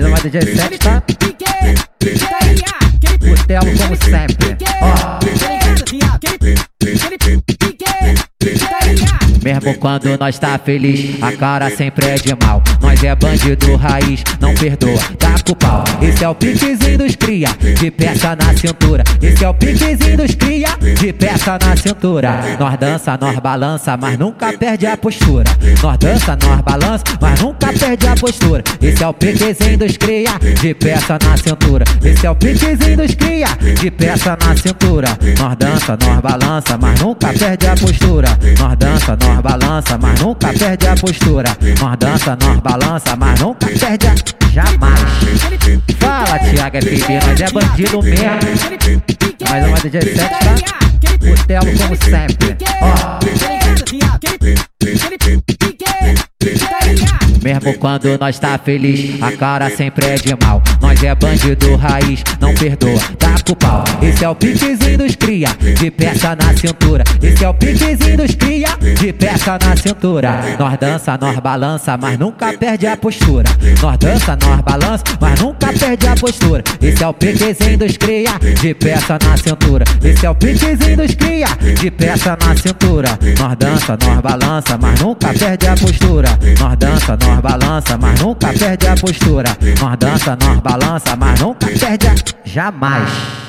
uma DJ 7 tá? Cutelo como sempre. Ó. Mesmo quando nós tá feliz, a cara sempre é de mal. Nós é bandido raiz, não perdoa, tá com pau. Esse é o piquezinho dos cria, de peça na cintura. Esse é o piquezinho dos cria, de peça na cintura. Nós dança, nós balança, mas nunca perde a postura. Nós dança, nós balança, mas nunca perde a postura. Esse é o piquezinho dos cria, de peça na cintura. Esse é o piquezinho dos cria, de peça na cintura. Nós dança, nós balança, mas nunca perde a postura. Nós dança, nós balança, mas nunca perde a postura. Nós dança, nós balança, mas nunca perde a. Jamais. Fala, Thiago FB, nós é bandido mesmo. Mais uma DJ 7, tá? Cutelo como sempre. Ó. Mesmo quando nós tá feliz, a cara sempre é de mal. Nós é bandido raiz, não perdoa, tá com pau. Esse é o piquezinho dos cria, de peça na cintura. Esse é o piquezinho dos cria, de peça na cintura. Nós dança, nós balança, mas nunca perde a postura. Nós dança, nós balança, mas nunca perde a postura. Esse é o piquezinho dos cria, de peça na cintura. Esse é o piquezinho dos cria, de peça na cintura. Nós dança, nós balança, mas nunca perde a postura. Nós dança, nós balança, mas nunca perde a postura. Nós dança, nós balança, mas nunca perde a. Jamais.